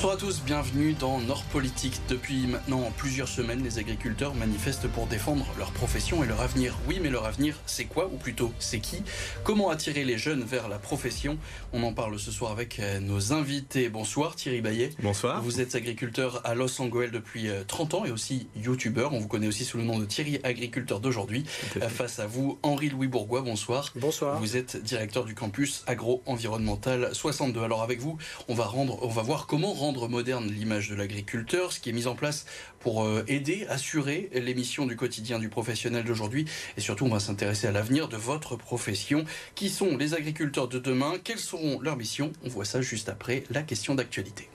Bonsoir à tous, bienvenue dans Nord Politique. Depuis maintenant plusieurs semaines, les agriculteurs manifestent pour défendre leur profession et leur avenir. Oui, mais leur avenir, c'est quoi? Ou plutôt, c'est qui? Comment attirer les jeunes vers la profession? On en parle ce soir avec euh, nos invités. Bonsoir Thierry Bayet. Bonsoir. Vous êtes agriculteur à Los Angeles depuis 30 euh, ans et aussi youtubeur. On vous connaît aussi sous le nom de Thierry Agriculteur d'aujourd'hui. Euh, face à vous, Henri-Louis Bourgois, bonsoir. Bonsoir. Vous êtes directeur du campus agro-environnemental 62. Alors avec vous, on va, rendre, on va voir comment rendre moderne l'image de l'agriculteur, ce qui est mis en place pour euh, aider, assurer l'émission du quotidien du professionnel d'aujourd'hui. Et surtout, on va s'intéresser à l'avenir de votre profession. Qui sont les agriculteurs de demain? Quelles seront leurs missions? On voit ça juste après la question d'actualité.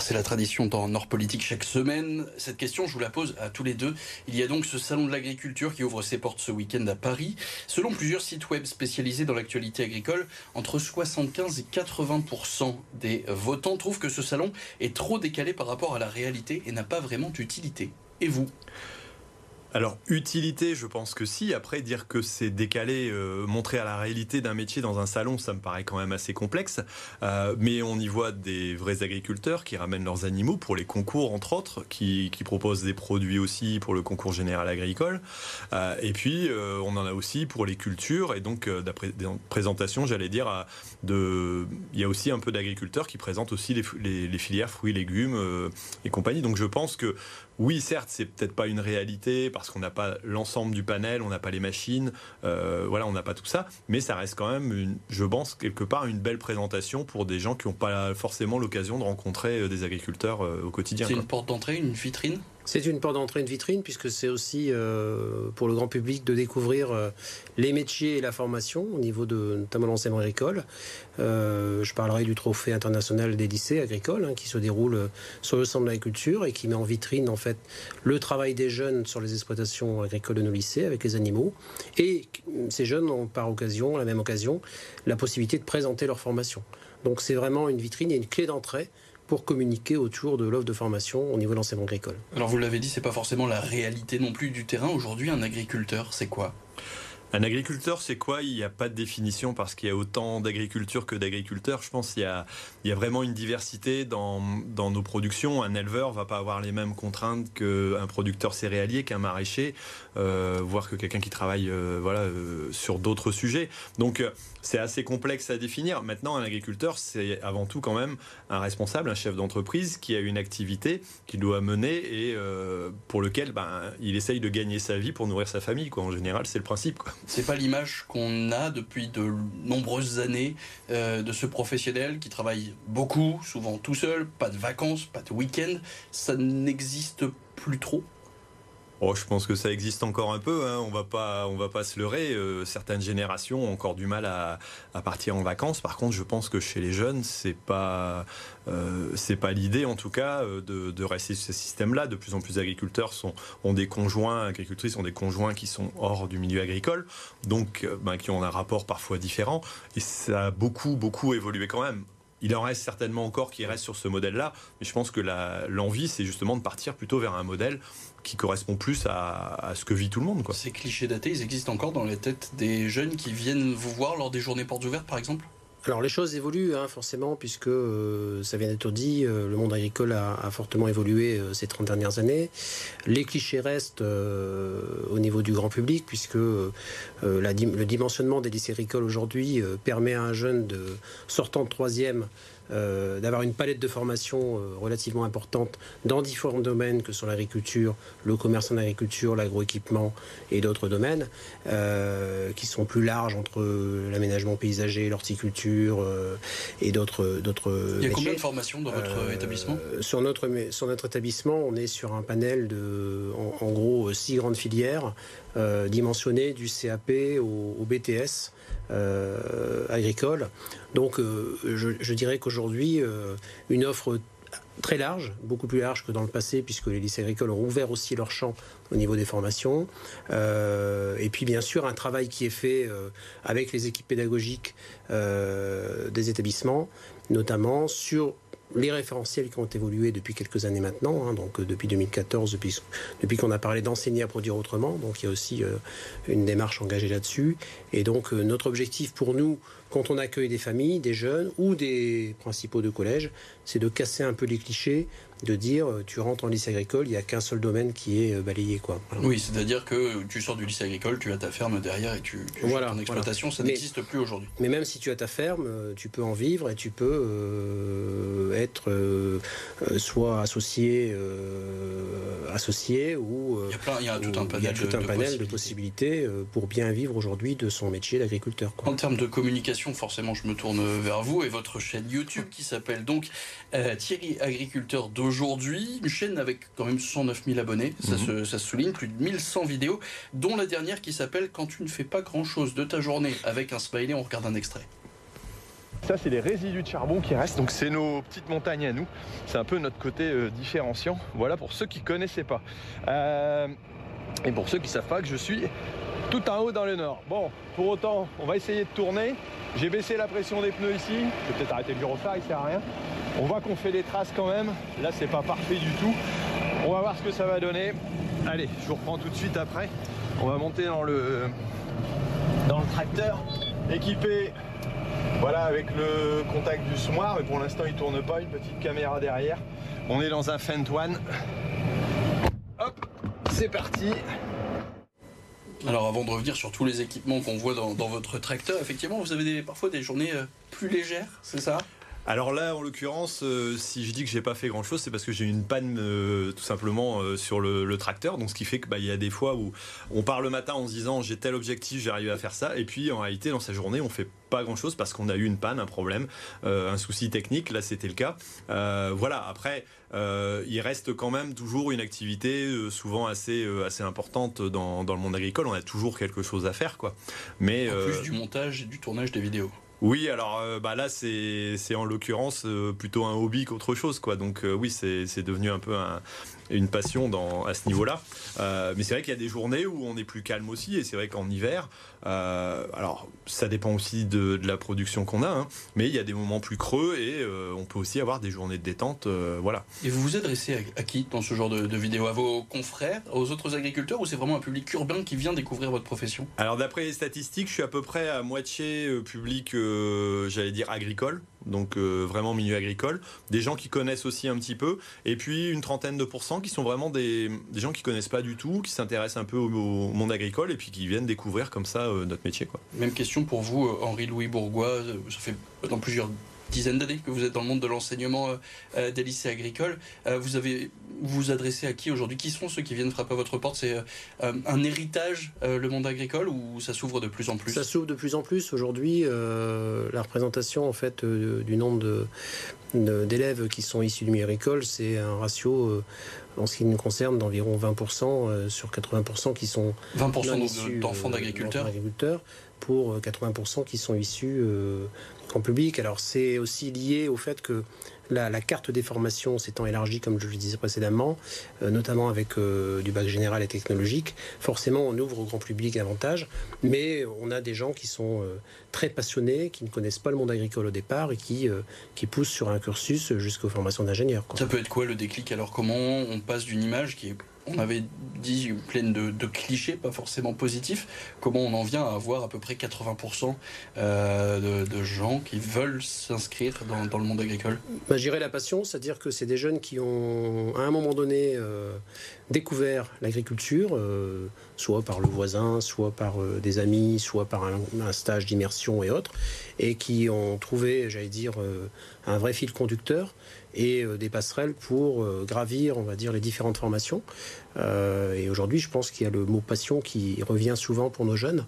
C'est la tradition dans Nord Politique chaque semaine. Cette question, je vous la pose à tous les deux. Il y a donc ce salon de l'agriculture qui ouvre ses portes ce week-end à Paris. Selon plusieurs sites web spécialisés dans l'actualité agricole, entre 75 et 80% des votants trouvent que ce salon est trop décalé par rapport à la réalité et n'a pas vraiment d'utilité. Et vous? Alors, utilité, je pense que si. Après, dire que c'est décalé, euh, montrer à la réalité d'un métier dans un salon, ça me paraît quand même assez complexe. Euh, mais on y voit des vrais agriculteurs qui ramènent leurs animaux pour les concours, entre autres, qui, proposent des produits aussi pour le concours général agricole. Euh, et puis, on en a aussi pour les cultures. Et donc, d'après des présentations, j'allais dire, il y a aussi un peu d'agriculteurs qui présentent aussi les, les filières fruits, légumes et compagnie. Donc, je pense que oui, certes, c'est peut-être pas une réalité parce qu'on n'a pas l'ensemble du panel, on n'a pas les machines, euh, voilà, on n'a pas tout ça, mais ça reste quand même, une, je pense, quelque part une belle présentation pour des gens qui n'ont pas forcément l'occasion de rencontrer euh, des agriculteurs euh, au quotidien. C'est une porte d'entrée, une vitrine? C'est une porte d'entrée, une vitrine, puisque c'est aussi euh, pour le grand public de découvrir euh, les métiers et la formation au niveau de notamment l'enseignement agricole. Euh, je parlerai du trophée international des lycées agricoles hein, qui se déroule sur le centre de l'agriculture et qui met en vitrine en fait le travail des jeunes sur les exploitations agricoles de nos lycées avec les animaux. Et ces jeunes ont par occasion, à la même occasion, la possibilité de présenter leur formation. Donc c'est vraiment une vitrine et une clé d'entrée pour communiquer autour de l'offre de formation au niveau de l'enseignement agricole. Alors vous l'avez dit, c'est pas forcément la réalité non plus du terrain. Aujourd'hui, un agriculteur, c'est quoi? Un agriculteur, c'est quoi? Il n'y a pas de définition parce qu'il y a autant d'agriculture que d'agriculteurs. Je pense qu'il y a, il y a vraiment une diversité dans, dans nos productions. Un éleveur va pas avoir les mêmes contraintes qu'un producteur céréalier, qu'un maraîcher, voire que quelqu'un qui travaille euh, voilà, euh, sur d'autres sujets. Donc c'est assez complexe à définir. Maintenant, un agriculteur, c'est avant tout quand même un responsable, un chef d'entreprise qui a une activité qu'il doit mener et pour lequel ben, il essaye de gagner sa vie pour nourrir sa famille. Quoi. En général, c'est le principe. C'est pas l'image qu'on a depuis de nombreuses années euh, de ce professionnel qui travaille beaucoup, souvent tout seul, pas de vacances, pas de week-end. Ça n'existe plus trop. Oh, je pense que ça existe encore un peu. Hein. On va pas, on va pas se leurrer. Euh, certaines générations ont encore du mal à, partir en vacances. Par contre, je pense que chez les jeunes, c'est pas, euh, c'est pas l'idée en tout cas euh, de, rester sur ce système-là. De plus en plus d'agriculteurs ont des conjoints, agricultrices ont des conjoints qui sont hors du milieu agricole, donc ben, qui ont un rapport parfois différent. Et ça a beaucoup, beaucoup évolué quand même. Il en reste certainement encore qui restent sur ce modèle-là, mais je pense que l'envie, c'est justement de partir plutôt vers un modèle qui correspond plus à, ce que vit tout le monde. Quoi. Ces clichés datés, ils existent encore dans les têtes des jeunes qui viennent vous voir lors des journées portes ouvertes, par exemple? Alors les choses évoluent hein, forcément puisque euh, ça vient d'être dit, euh, le monde agricole a, fortement évolué euh, ces 30 dernières années. Les clichés restent au niveau du grand public puisque le dimensionnement des lycées agricoles aujourd'hui permet à un jeune de sortant de troisième euh, d'avoir une palette de formation euh, relativement importante dans différents domaines que sont l'agriculture, le commerce en agriculture, l'agroéquipement et d'autres domaines euh, qui sont plus larges entre l'aménagement paysager, l'horticulture et d'autres d'autres. Il y a combien de formations dans votre établissement? Sur notre sur notre établissement, on est sur un panel de en, en gros six grandes filières dimensionnées du CAP au, au BTS. Euh, agricole. Donc euh, je, dirais qu'aujourd'hui, euh, une offre très large, beaucoup plus large que dans le passé, puisque les lycées agricoles ont ouvert aussi leur champ au niveau des formations. et puis bien sûr, un travail qui est fait avec les équipes pédagogiques des établissements, notamment sur les référentiels qui ont évolué depuis quelques années maintenant, hein, donc depuis 2014, depuis, depuis qu'on a parlé d'enseigner à produire autrement, donc il y a aussi une démarche engagée là-dessus. Et donc notre objectif pour nous, quand on accueille des familles, des jeunes ou des principaux de collège, c'est de casser un peu les clichés de dire euh, tu rentres en lycée agricole, il n'y a qu'un seul domaine qui est euh, balayé. Quoi. Oui, c'est-à-dire que tu sors du lycée agricole, tu as ta ferme derrière et tu, tu voilà, ton exploitation, ça n'existe plus aujourd'hui. Mais même si tu as ta ferme, euh, tu peux en vivre et tu peux être soit associé, associé ou... il y a, plein, il y a tout un panel, tout un de, panel de possibilités pour bien vivre aujourd'hui de son métier d'agriculteur. En termes de communication, forcément, je me tourne vers vous et votre chaîne YouTube qui s'appelle donc Thierry Agriculteur 2 aujourd'hui. Une chaîne avec quand même 109 000 abonnés, ça, mhm. se, souligne, plus de 1100 vidéos, dont la dernière qui s'appelle Quand tu ne fais pas grand-chose de ta journée avec un smiley, on regarde un extrait. Ça, c'est les résidus de charbon qui restent. Donc, c'est nos petites montagnes à nous. C'est un peu notre côté euh, différenciant. Voilà pour ceux qui connaissaient pas. Euh, et pour ceux qui savent pas que je suis tout en haut dans le nord. Bon, pour autant, on va essayer de tourner. J'ai baissé la pression des pneus ici. Je vais peut-être arrêter le gyrophare, il sert à rien. On voit qu'on fait des traces quand même. Là, c'est pas parfait du tout. On va voir ce que ça va donner. Allez, je vous reprends tout de suite après. On va monter dans le, dans le tracteur équipé voilà, avec le contact du semoir. Mais pour l'instant, il tourne pas. Une petite caméra derrière. On est dans un Fent One. Hop, c'est parti. Alors avant de revenir sur tous les équipements qu'on voit dans, votre tracteur, effectivement, vous avez parfois des journées euh, plus légères, c'est ça? Alors là, en l'occurrence, euh, si je dis que j'ai pas fait grand chose, c'est parce que j'ai eu une panne euh, tout simplement euh, sur le, tracteur. Donc ce qui fait qu'il bah, y a des fois où on part le matin en se disant j'ai tel objectif, j'ai arrivé à faire ça, et puis en réalité dans sa journée on fait pas grand chose parce qu'on a eu une panne, un problème, un souci technique. Là c'était le cas. voilà. Après. il reste quand même toujours une activité souvent assez assez importante dans, dans, le monde agricole. On a toujours quelque chose à faire, quoi. Mais en plus du montage et du tournage des vidéos. Oui, alors euh, bah là c'est en l'occurrence euh, plutôt un hobby qu'autre chose quoi. Donc euh, oui, c'est devenu un peu un, une passion dans, à ce niveau-là. Euh, mais c'est vrai qu'il y a des journées où on est plus calme aussi, et c'est vrai qu'en hiver, euh, alors ça dépend aussi de, la production qu'on a, hein, mais il y a des moments plus creux et euh, on peut aussi avoir des journées de détente, voilà. Et vous vous adressez à, qui dans ce genre de, de vidéo? À vos confrères, aux autres agriculteurs, ou c'est vraiment un public urbain qui vient découvrir votre profession? Alors d'après les statistiques, je suis à peu près à moitié public, j'allais dire agricole donc euh, vraiment milieu agricole, des gens qui connaissent aussi un petit peu, et puis une trentaine de pourcents qui sont vraiment des, gens qui connaissent pas du tout, qui s'intéressent un peu au, monde agricole et puis qui viennent découvrir comme ça euh, notre métier. Même question pour vous, euh, Henri-Louis Bourgois, ça fait dans plusieurs dizaines d'années que vous êtes dans le monde de l'enseignement des lycées agricoles. vous avez vous adressez à qui aujourd'hui? Qui sont ceux qui viennent frapper à votre porte? C'est un héritage, le monde agricole, ou ça s'ouvre de plus en plus? Ça s'ouvre de plus en plus. Aujourd'hui, la représentation en fait du nombre d'élèves qui sont issus du milieu agricole, c'est un ratio en ce qui nous concerne d'environ 20% sur 80% qui sont 20% d'enfants d'agriculteurs pour 80% qui sont issus public. Alors c'est aussi lié au fait que la, carte des formations s'étant élargie, comme je le disais précédemment, euh, notamment avec euh, du bac général et technologique, forcément on ouvre au grand public davantage, mais on a des gens qui sont euh, très passionnés, qui ne connaissent pas le monde agricole au départ et qui, qui poussent sur un cursus jusqu'aux formations d'ingénieurs. Ça peut être quoi le déclic? Alors comment on passe d'une image qui est on avait dit pleine de, clichés, pas forcément positifs, comment on en vient à avoir à peu près 80% euh, de, gens qui veulent s'inscrire dans, le monde agricole? Bah, J'irais la passion, c'est-à-dire que c'est des jeunes qui ont, à un moment donné, euh, découvert l'agriculture, euh, soit par le voisin, soit par des amis, soit par un stage d'immersion et autres, et qui ont trouvé, j'allais dire, un vrai fil conducteur et euh, des passerelles pour euh, gravir, on va dire, les différentes formations. Euh, et aujourd'hui, je pense qu'il y a le mot passion qui revient souvent pour nos jeunes.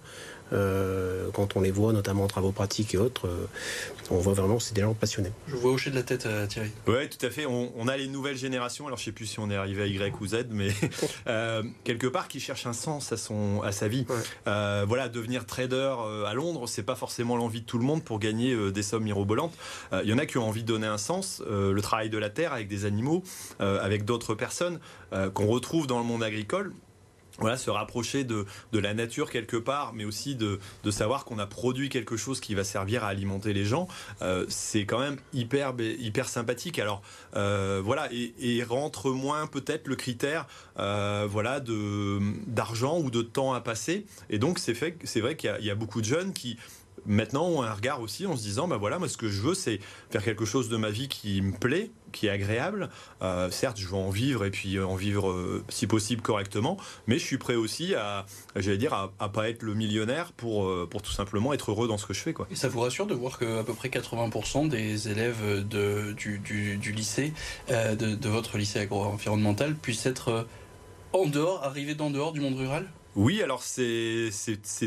Euh, quand on les voit, notamment en travaux pratiques et autres, euh, on voit vraiment que c'est des gens passionnés. Je vois hocher de la tête, euh, Thierry. Oui, tout à fait. On, a les nouvelles générations. Alors, je ne sais plus si on est arrivé à Y ou Z, mais quelque part, qui cherchent un sens à, son, à sa vie. voilà, devenir trader à Londres, c'est pas forcément l'envie de tout le monde pour gagner des sommes mirobolantes. Il y en a qui ont envie de donner un sens. le travail de la terre avec des animaux, avec d'autres personnes qu'on retrouve dans le monde agricole voilà, se rapprocher de, de, la nature quelque part, mais aussi de, de savoir qu'on a produit quelque chose qui va servir à alimenter les gens, euh, c'est quand même hyper, hyper sympathique. Alors euh, voilà, et, rentre moins peut-être le critère euh, voilà, d'argent ou de temps à passer. Et donc c'est vrai qu'il y, a beaucoup de jeunes qui maintenant ont un regard aussi en se disant, bah voilà, moi ce que je veux c'est faire quelque chose de ma vie qui me plaît, qui est agréable. Euh, certes, je veux en vivre et puis en vivre euh, si possible correctement, mais je suis prêt aussi à, j'allais dire, à, à, pas être le millionnaire pour, euh, pour tout simplement être heureux dans ce que je fais. Quoi. Et ça vous rassure de voir qu'à peu près 80% des élèves de, du, du, du lycée, de, de, votre lycée agro-environnemental, puissent être en dehors, arrivés d'en dehors du monde rural? Oui, alors c'est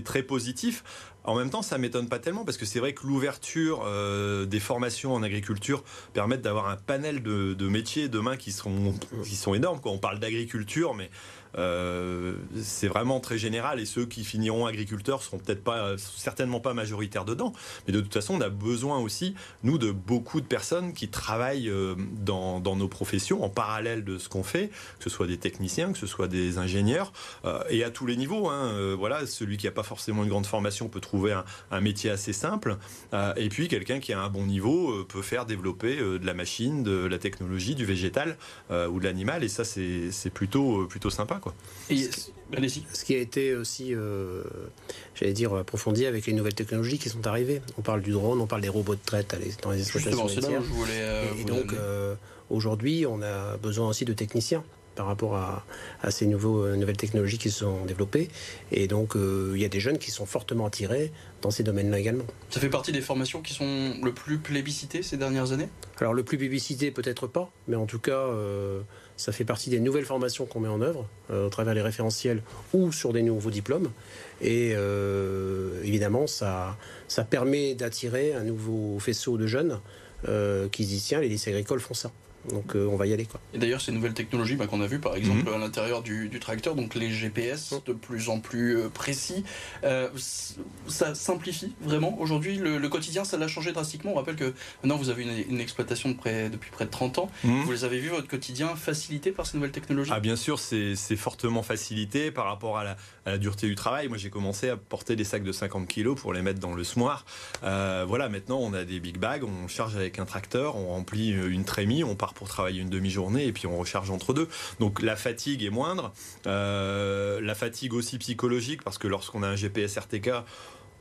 très positif. En même temps, ça m'étonne pas tellement parce que c'est vrai que l'ouverture euh, des formations en agriculture permet d'avoir un panel de, métiers demain qui sont, qui sont énormes. Quoi. On parle d'agriculture, mais euh, c'est vraiment très général et ceux qui finiront agriculteurs seront peut-être pas, certainement pas majoritaires dedans. Mais de toute façon, on a besoin aussi, nous, de beaucoup de personnes qui travaillent euh, dans, nos professions en parallèle de ce qu'on fait, que ce soit des techniciens, que ce soit des ingénieurs, euh, et à tous les niveaux. Hein. Voilà, celui qui n'a pas forcément une grande formation peut trouver un, métier assez simple, et puis quelqu'un qui a un bon niveau peut faire développer de la machine, de la technologie, du végétal ou de l'animal, et ça c'est plutôt plutôt sympa. Quoi. Et, ce qui a été aussi, euh, j'allais dire, approfondi avec les nouvelles technologies qui sont arrivées. On parle du drone, on parle des robots de traite dans les exploitations laitières. Euh, et, et donc, euh, aujourd'hui, on a besoin aussi de techniciens par rapport à, à ces nouveaux, euh, nouvelles technologies qui se sont développées. Et donc, il y a des jeunes qui sont fortement attirés dans ces domaines-là également. Ça fait partie des formations qui sont le plus plébiscitées ces dernières années? Alors, le plus plébiscité, peut-être pas, mais en tout cas, ça fait partie des nouvelles formations qu'on met en œuvre euh, au travers des référentiels ou sur des nouveaux diplômes. Et euh, évidemment, ça, ça permet d'attirer un nouveau faisceau de jeunes euh, qui se disent tiens, les lycées agricoles font ça. Donc euh, on va y aller. Quoi. Et d'ailleurs, ces nouvelles technologies bah, qu'on a vues, par exemple, mmh. à l'intérieur du, du, tracteur, donc les GPS de plus en plus euh, précis, euh, ça simplifie vraiment. Aujourd'hui, le, le, quotidien, ça l'a changé drastiquement. On rappelle que maintenant, vous avez une, une exploitation de près, depuis près de 30 ans. Mmh. Vous les avez vu, votre quotidien facilité par ces nouvelles technologies? Ah bien sûr, c'est fortement facilité par rapport à la, à la dureté du travail. Moi, j'ai commencé à porter des sacs de 50 kg pour les mettre dans le semoir. Euh, voilà, maintenant, on a des big bags, on charge avec un tracteur, on remplit une trémie, on part pour travailler une demi-journée et puis on recharge entre deux. Donc la fatigue est moindre. Euh, la fatigue aussi psychologique parce que lorsqu'on a un GPS RTK,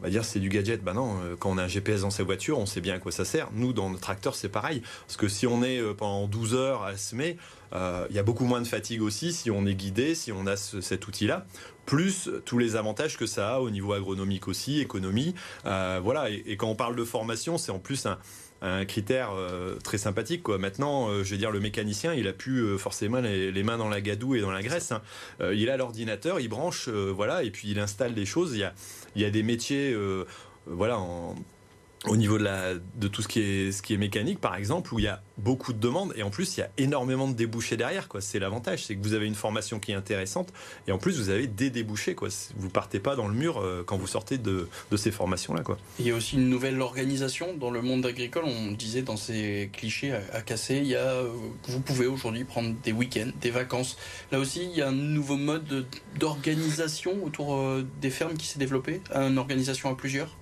on va dire c'est du gadget. Bah non, quand on a un GPS dans sa voiture, on sait bien à quoi ça sert. Nous, dans notre tracteur, c'est pareil. Parce que si on est pendant 12 heures à semer, euh, il y a beaucoup moins de fatigue aussi si on est guidé, si on a ce, cet outil-là. Plus tous les avantages que ça a au niveau agronomique aussi, économie. Euh, voilà. Et, et, quand on parle de formation, c'est en plus un, un critère euh, très sympathique. Quoi. Maintenant, euh, je veux dire, le mécanicien, il a plus euh, forcément les, mains dans la gadoue et dans la graisse. Hein. il a l'ordinateur, il branche, voilà, et puis il installe des choses. Il y a, il y a des métiers, voilà, au niveau de, tout ce qui, est, mécanique, par exemple, où il y a beaucoup de demandes et en plus il y a énormément de débouchés derrière. Quoi. C'est l'avantage, c'est que vous avez une formation qui est intéressante et en plus vous avez des débouchés. Quoi. Vous partez pas dans le mur euh, quand vous sortez de, ces formations-là. Il y a aussi une nouvelle organisation dans le monde agricole. On disait dans ces clichés à, casser, a, vous pouvez aujourd'hui prendre des week-ends, des vacances. Là aussi, il y a un nouveau mode d'organisation autour euh, des fermes qui s'est développé, une organisation à plusieurs?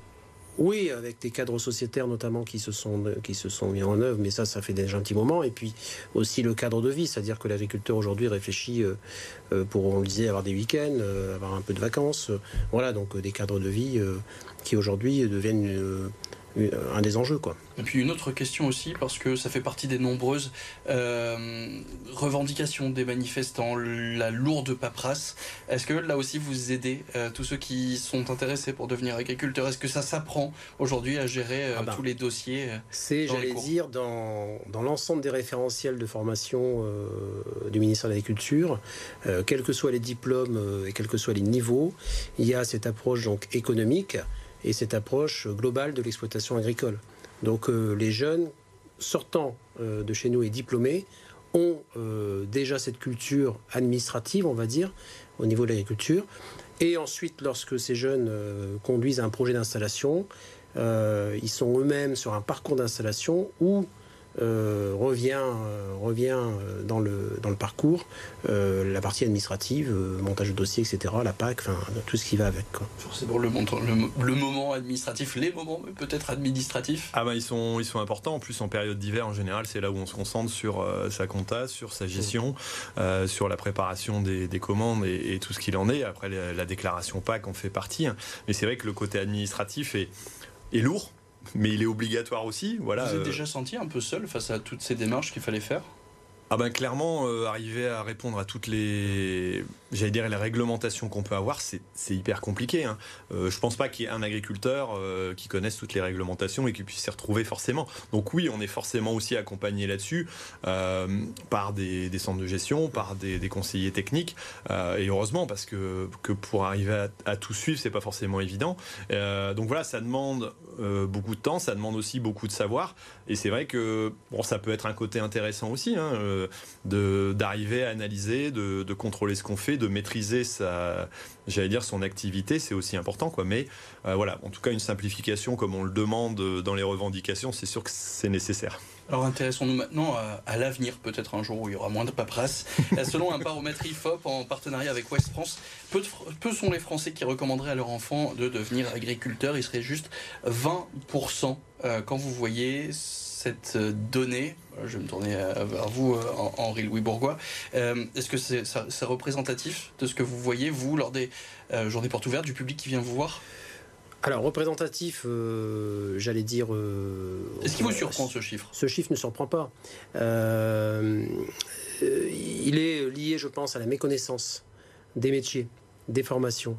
Oui, avec des cadres sociétaires notamment qui se sont qui se sont mis en œuvre, mais ça, ça fait déjà un petit moment. Et puis aussi le cadre de vie, c'est-à-dire que l'agriculteur aujourd'hui réfléchit euh, pour, on le disait, avoir des week-ends, euh, avoir un peu de vacances. Euh, voilà, donc des cadres de vie euh, qui aujourd'hui deviennent euh, un des enjeux. Quoi. Et puis une autre question aussi, parce que ça fait partie des nombreuses euh, revendications des manifestants, la lourde paperasse. Est-ce que là aussi vous aidez euh, tous ceux qui sont intéressés pour devenir agriculteurs? Est-ce que ça s'apprend aujourd'hui à gérer euh, ah ben, tous les dossiers C'est, j'allais dire, dans, dans l'ensemble des référentiels de formation euh, du ministère de l'Agriculture, quels que soient les diplômes et quels que soient les niveaux, il y a cette approche donc économique et cette approche globale de l'exploitation agricole. Donc euh, les jeunes sortant euh, de chez nous et diplômés ont euh, déjà cette culture administrative, on va dire, au niveau de l'agriculture. Et ensuite, lorsque ces jeunes conduisent un projet d'installation, ils sont eux-mêmes sur un parcours d'installation où euh, revient, euh, revient euh, dans, le, dans le parcours la partie administrative, montage de dossier, etc., la PAC, enfin, tout ce qui va avec. Quoi. Forcément, le, le, le, moment administratif, les moments peut-être administratifs Ah ben ils sont, ils sont importants. En plus, en période d'hiver, en général, c'est là où on se concentre sur sa compta, sur sa gestion, sur la préparation des, des commandes et, tout ce qu'il en est. Après, la, déclaration PAC en fait partie. Hein. Mais c'est vrai que le côté administratif est, est lourd mais il est obligatoire aussi. Voilà. Vous êtes déjà senti un peu seul face à toutes ces démarches qu'il fallait faire? Ah ben clairement, euh, arriver à répondre à toutes les, j'allais dire les réglementations qu'on peut avoir, c'est hyper compliqué. Hein. Euh, je pense pas qu'il y ait un agriculteur euh, qui connaisse toutes les réglementations et qui puisse s'y retrouver forcément. Donc oui, on est forcément aussi accompagné là-dessus par des, centres de gestion, par des, conseillers techniques et heureusement parce que, que pour arriver à, tout suivre, c'est pas forcément évident. donc voilà, ça demande beaucoup de temps, ça demande aussi beaucoup de savoir et c'est vrai que bon, ça peut être un côté intéressant aussi. Hein, d'arriver à analyser, de, contrôler ce qu'on fait, de maîtriser sa, j'allais dire son activité, c'est aussi important, quoi. Mais euh, voilà, en tout cas, une simplification comme on le demande dans les revendications, c'est sûr que c'est nécessaire. Alors intéressons-nous maintenant à, l'avenir, peut-être un jour où il y aura moins de paperasse. Euh, selon un baromètre IFOP en partenariat avec West France, peu, peu, sont les Français qui recommanderaient à leur enfant de devenir agriculteur. Il serait juste 20% euh, quand vous voyez cette donnée je vais me tourner euh, vers vous, euh, Henri Louis Bourgois. Euh, est-ce que c'est représentatif de ce que vous voyez, vous, lors des journées portes ouvertes, du public qui vient vous voir? Alors, représentatif, j'allais dire. Est-ce qu'il vous surprend ce chiffre? Ce chiffre ne surprend pas. il est lié, je pense, à la méconnaissance des métiers, des formations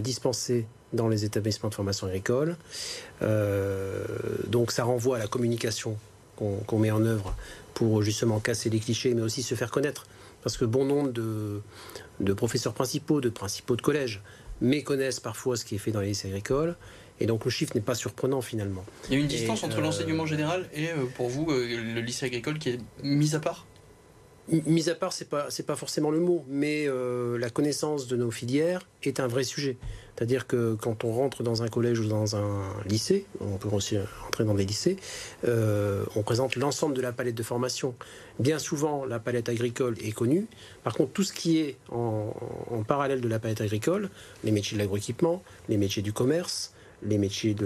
dispensées dans les établissements de formation agricole. donc, ça renvoie à la communication qu'on met en œuvre pour justement casser les clichés, mais aussi se faire connaître. Parce que bon nombre de, professeurs principaux, de principaux de collège, méconnaissent parfois ce qui est fait dans les lycées agricoles. Et donc le chiffre n'est pas surprenant finalement. Il y a une distance entre euh, l'enseignement général et euh, pour vous euh, le lycée agricole qui est mis à part? Mis à part, c'est pas c'est pas forcément le mot, mais la connaissance de nos filières est un vrai sujet. C'est-à-dire que quand on rentre dans un collège ou dans un lycée, on peut aussi entrer dans des lycées, euh, on présente l'ensemble de la palette de formation. Bien souvent, la palette agricole est connue. Par contre, tout ce qui est en, parallèle de la palette agricole, les métiers de l'agroéquipement, les métiers du commerce, les métiers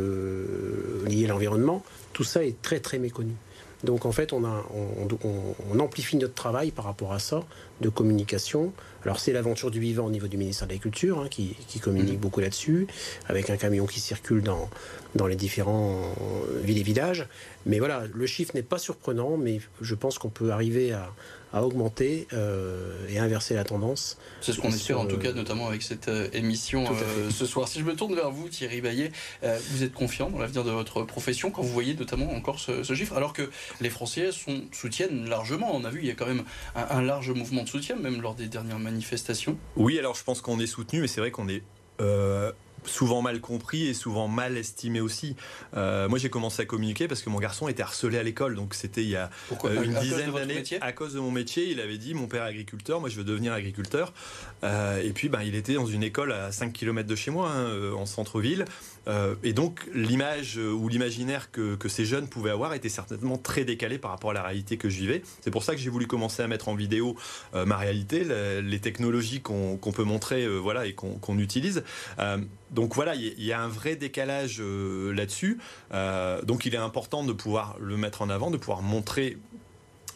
liés à l'environnement, tout ça est très très méconnu. Donc en fait, on, a, on, amplifie notre travail par rapport à ça, de communication. Alors c'est l'aventure du vivant au niveau du ministère de l'Agriculture, hein, qui, communique mmh. beaucoup là-dessus, avec un camion qui circule dans, dans les différents villes et villages. Mais voilà, le chiffre n'est pas surprenant, mais je pense qu'on peut arriver à, à augmenter euh, et inverser la tendance. C'est ce qu'on espère en tout cas, notamment avec cette euh, émission euh, ce soir. Si je me tourne vers vous, Thierry Baillet, vous êtes confiant dans l'avenir de votre profession quand vous voyez notamment encore ce, chiffre, alors que les Français sont, soutiennent largement. On a vu, il y a quand même un, large mouvement de soutien, même lors des dernières manifestations. Oui, alors je pense qu'on est soutenu, mais c'est vrai qu'on est souvent mal compris et souvent mal estimé aussi. Euh, moi, j'ai commencé à communiquer parce que mon garçon était harcelé à l'école, donc c'était il y a euh, une dizaine d'années. À cause de mon métier, il avait dit mon père est agriculteur, moi je veux devenir agriculteur. Euh, et puis, ben, il était dans une école à 5 km de chez moi, hein, en centre-ville. et donc, l'image ou l'imaginaire que, ces jeunes pouvaient avoir était certainement très décalé par rapport à la réalité que je vivais. C'est pour ça que j'ai voulu commencer à mettre en vidéo ma réalité, les, technologies qu'on peut montrer voilà, et qu'on utilise donc voilà, il y, a un vrai décalage euh, là-dessus. Euh, donc il est important de pouvoir le mettre en avant, de pouvoir montrer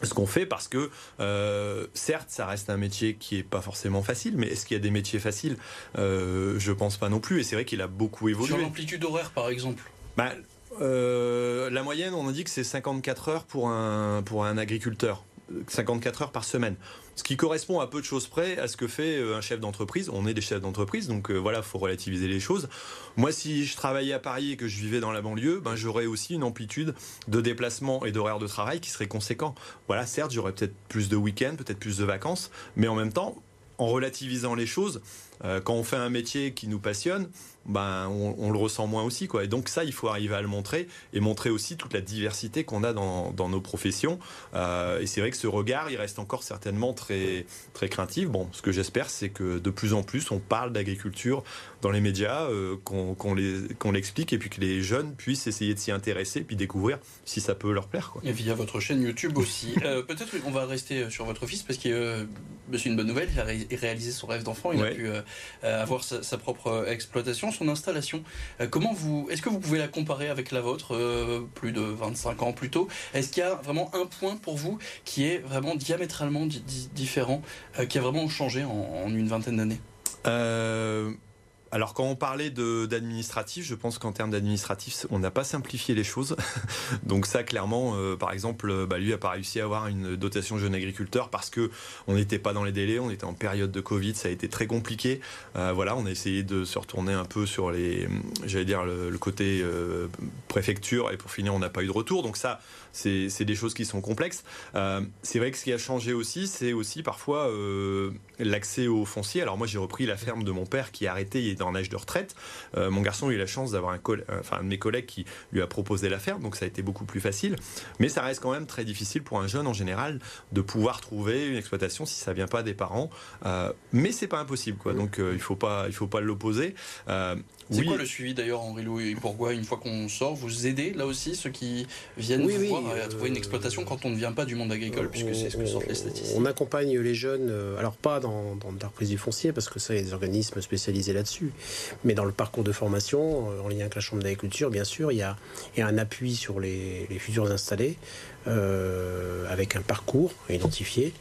ce qu'on fait parce que euh, certes ça reste un métier qui est pas forcément facile mais est-ce qu'il y a des métiers faciles? Je pense pas non plus et c'est vrai qu'il a beaucoup évolué sur l'amplitude horaire par exemple bah, la moyenne on a dit que c'est 54 heures pour un pour un agriculteur 54 heures par semaine. Ce qui correspond à peu de choses près à ce que fait euh, un chef d'entreprise. On est des chefs d'entreprise, donc euh, voilà, faut relativiser les choses. Moi, si je travaillais à Paris et que je vivais dans la banlieue, ben, j'aurais aussi une amplitude de déplacement et d'horaire de travail qui serait conséquent. Voilà, certes, j'aurais peut-être plus de week-ends, peut-être plus de vacances, mais en même temps, en relativisant les choses, euh, quand on fait un métier qui nous passionne, ben, on, le ressent moins aussi. Quoi. Et donc ça, il faut arriver à le montrer et montrer aussi toute la diversité qu'on a dans, nos professions. Euh, et c'est vrai que ce regard, il reste encore certainement très, très craintif. Bon, ce que j'espère, c'est que de plus en plus, on parle d'agriculture dans les médias, qu'on l'explique et puis que les jeunes puissent essayer de s'y intéresser puis découvrir si ça peut leur plaire. Et via votre chaîne YouTube aussi. Peut-être qu'on va rester sur votre fils parce que c'est une bonne nouvelle, il a réalisé son rêve d'enfant, il a pu avoir sa, propre exploitation, son installation. comment vous, est-ce que vous pouvez la comparer avec la vôtre, plus de 25 ans plus tôt? Est-ce qu'il y a vraiment un point pour vous qui est vraiment diamétralement différent, euh, qui a vraiment changé en, une vingtaine d'années? Euh, alors quand on parlait d'administratif, je pense qu'en termes d'administratif, on n'a pas simplifié les choses. Donc ça, clairement, euh, par exemple, bah, lui n'a pas réussi à avoir une dotation jeune agriculteur parce que on n'était pas dans les délais, on était en période de Covid, ça a été très compliqué. Euh, voilà, on a essayé de se retourner un peu sur les, j'allais dire le, côté euh, préfecture et pour finir, on n'a pas eu de retour. Donc ça, c'est des choses qui sont complexes. c'est vrai que ce qui a changé aussi, c'est aussi parfois l'accès au foncier. Alors moi, j'ai repris la ferme de mon père qui a arrêté en âge de retraite. Euh, mon garçon a eu la chance d'avoir un, enfin, de mes collègues qui lui a proposé la ferme, donc ça a été beaucoup plus facile. Mais ça reste quand même très difficile pour un jeune en général de pouvoir trouver une exploitation si ça vient pas des parents. Euh, mais c'est pas impossible, quoi. Donc euh, il faut pas, il faut pas l'opposer. C'est quoi le suivi d'ailleurs, Henri Louis Pourquoi une fois qu'on sort, vous aidez là aussi ceux qui viennent vous voir à trouver une exploitation quand on ne vient pas du monde agricole, puisque c'est ce que sortent les statistiques On accompagne les jeunes, alors pas dans, dans la reprise du foncier, parce que ça, il y a des organismes spécialisés là-dessus, mais dans le parcours de formation, euh, en lien avec la Chambre d'agriculture, bien sûr, il y a, un appui sur les, futurs installés, euh, avec un parcours identifié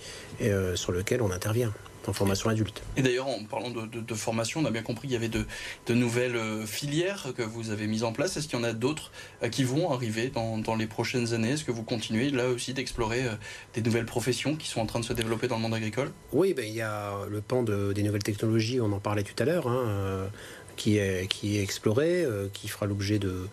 euh, sur lequel on intervient en formation adulte. Et d'ailleurs, en parlant de, formation, on a bien compris qu'il y avait de, nouvelles euh, filières que vous avez mises en place. Est-ce qu'il y en a d'autres euh, qui vont arriver dans, les prochaines années? Est-ce que vous continuez là aussi d'explorer euh, des nouvelles professions qui sont en train de se développer dans le monde agricole? Oui, ben, il y a le pan des nouvelles technologies, on en parlait tout à l'heure, hein, qui, est, qui est exploré, qui fera l'objet de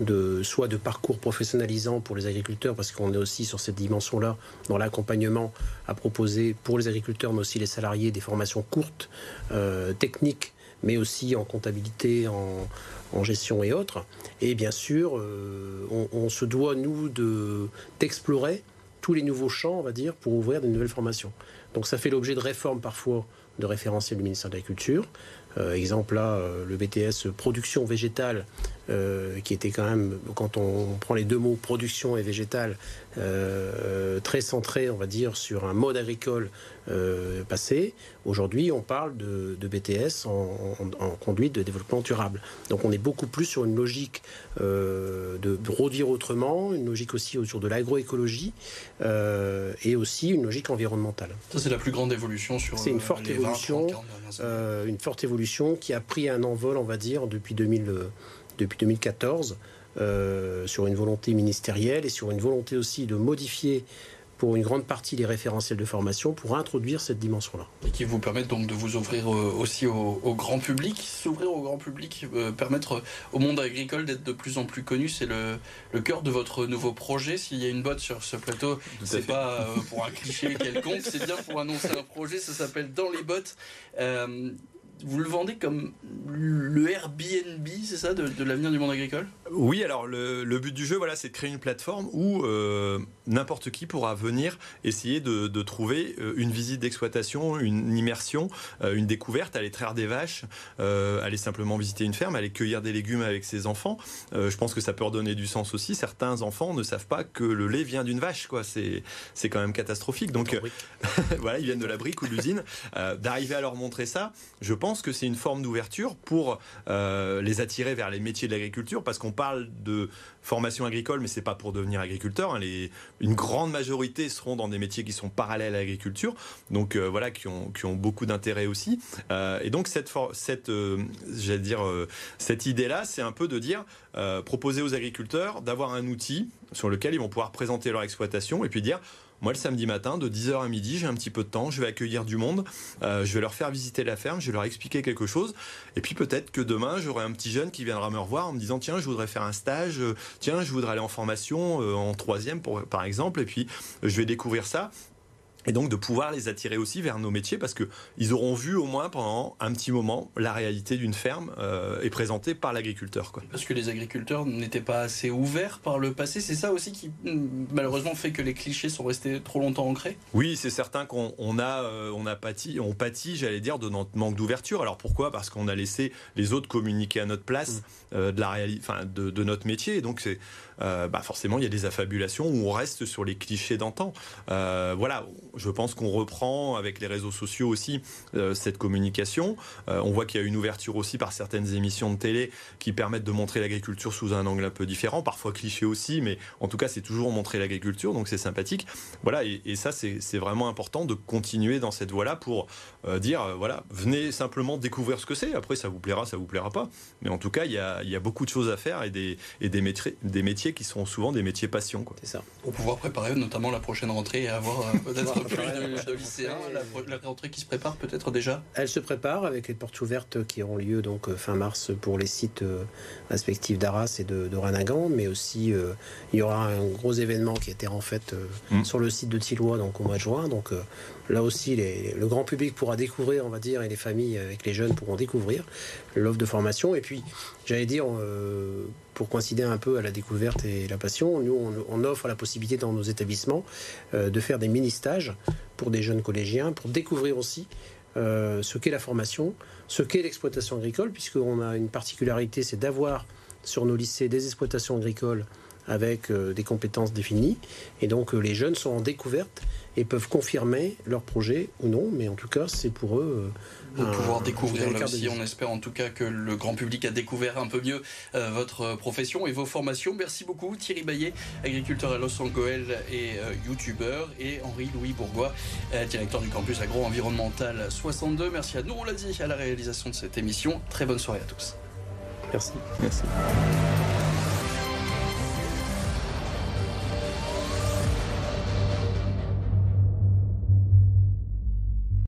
de, soit de parcours professionnalisants pour les agriculteurs, parce qu'on est aussi sur cette dimension-là, dans l'accompagnement à proposer pour les agriculteurs, mais aussi les salariés, des formations courtes, euh, techniques, mais aussi en comptabilité, en, gestion et autres. Et bien sûr, euh, on, se doit, nous, d'explorer tous les nouveaux champs, on va dire, pour ouvrir de nouvelles formations. Donc ça fait l'objet de réformes parfois de référentiel du ministère de l'Agriculture. Euh, exemple là, le BTS production végétale euh, qui était quand même, quand on prend les deux mots production et végétal, euh, très centré, on va dire, sur un mode agricole euh, passé. Aujourd'hui, on parle de, BTS en, conduite de développement durable. Donc on est beaucoup plus sur une logique de produire autrement, une logique aussi autour de l'agroécologie et aussi une logique environnementale. Ça, c'est la plus grande évolution sur C'est une forte évolution, une forte évolution qui a pris un envol, on va dire, depuis 2000 depuis 2014 euh, sur une volonté ministérielle et sur une volonté aussi de modifier pour une grande partie les référentiels de formation pour introduire cette dimension-là. Et qui vous permettent donc de vous ouvrir euh, aussi au, grand public. S'ouvrir au grand public, euh, permettre au monde agricole d'être de plus en plus connu, c'est le, le cœur de votre nouveau projet. S'il y a une botte sur ce plateau, c'est pas pour un cliché quelconque, c'est bien pour annoncer un projet, ça s'appelle Dans les bottes vous le vendez comme le Airbnb, c'est ça, de, l'avenir du monde agricole? Oui, alors le, but du jeu, voilà, c'est de créer une plateforme où euh, n'importe qui pourra venir essayer de, trouver euh, une visite d'exploitation, une immersion, euh, une découverte, aller traire des vaches, aller simplement visiter une ferme, aller cueillir des légumes avec ses enfants. je pense que ça peut redonner du sens aussi. Certains enfants ne savent pas que le lait vient d'une vache, quoi. C'est c'est quand même catastrophique. Donc voilà, ils viennent de la brique ou de l'usine. D'arriver à leur montrer ça, je pense que c'est une forme d'ouverture pour euh, les attirer vers les métiers de l'agriculture, parce qu'on parle de formation agricole, mais c'est pas pour devenir agriculteur. Hein. Les, une grande majorité seront dans des métiers qui sont parallèles à l'agriculture, donc euh, voilà, qui ont, qui ont beaucoup d'intérêt aussi. Euh, et donc cette, cette, j'allais dire, cette idée-là, c'est un peu de dire, proposer aux agriculteurs d'avoir un outil sur lequel ils vont pouvoir présenter leur exploitation et puis dire moi, le samedi matin, de 10h à midi, j'ai un petit peu de temps, je vais accueillir du monde, euh, je vais leur faire visiter la ferme, je vais leur expliquer quelque chose. Et puis peut-être que demain, j'aurai un petit jeune qui viendra me revoir en me disant Tiens, je voudrais faire un stage, euh, tiens, je voudrais aller en formation euh, en troisième, par exemple, et puis je vais découvrir ça. Et donc de pouvoir les attirer aussi vers nos métiers parce qu'ils auront vu au moins pendant un petit moment la réalité d'une ferme euh, est présentée par l'agriculteur. Parce que les agriculteurs n'étaient pas assez ouverts par le passé, c'est ça aussi qui mm, malheureusement fait que les clichés sont restés trop longtemps ancrés Oui, c'est certain qu'on a, euh, on a pâti, on pâtit, j'allais dire, de notre manque d'ouverture. Alors pourquoi? Parce qu'on a laissé les autres communiquer à notre place mmh. euh, de, la enfin, de, de, notre métier. Et donc c'est euh, bah forcément il y a des affabulations où on reste sur les clichés d'antan. voilà, je pense qu'on reprend avec les réseaux sociaux aussi euh, cette communication. Euh, on voit qu'il y a une ouverture aussi par certaines émissions de télé qui permettent de montrer l'agriculture sous un angle un peu différent, parfois cliché aussi, mais en tout cas c'est toujours montrer l'agriculture, donc c'est sympathique. Voilà, et, ça c'est vraiment important de continuer dans cette voie-là pour euh, dire, voilà, venez simplement découvrir ce que c'est, après ça vous plaira, ça vous plaira pas, mais en tout cas il y a, beaucoup de choses à faire et des, des métiers qui sont souvent des métiers passion. C'est ça. Pour pouvoir préparer notamment la prochaine rentrée et avoir peut-être plus de, lycéens, la, rentrée qui se prépare peut-être déjà? Elle se prépare avec les portes ouvertes qui auront lieu donc euh, fin mars pour les sites euh, respectifs d'Arras et de, de mais aussi euh, il y aura un gros événement qui a été en fait mm. sur le site de Tillois donc au mois de juin. Donc là aussi, le grand public pourra découvrir, on va dire, et les familles avec les jeunes pourront découvrir l'offre de formation. Et puis, j'allais dire, pour coïncider un peu à la découverte et la passion, nous, on, offre la possibilité dans nos établissements euh, de faire des mini-stages pour des jeunes collégiens, pour découvrir aussi euh, ce qu'est la formation, ce qu'est l'exploitation agricole, puisqu'on a une particularité, c'est d'avoir sur nos lycées des exploitations agricoles avec euh, des compétences définies. Et donc les jeunes sont en découverte et peuvent confirmer leur projet ou non, mais en tout cas c'est pour eux de pouvoir découvrir là aussi. On espère en tout cas que le grand public a découvert un peu mieux euh, votre profession et vos formations. Merci beaucoup Thierry Baillet, agriculteur à Los Angeles et euh, youtubeur, et Henri-Louis Bourgois, euh, directeur du campus agro-environnemental 62. Merci à nous, on l'a dit, à la réalisation de cette émission. Très bonne soirée à tous. Merci. Merci.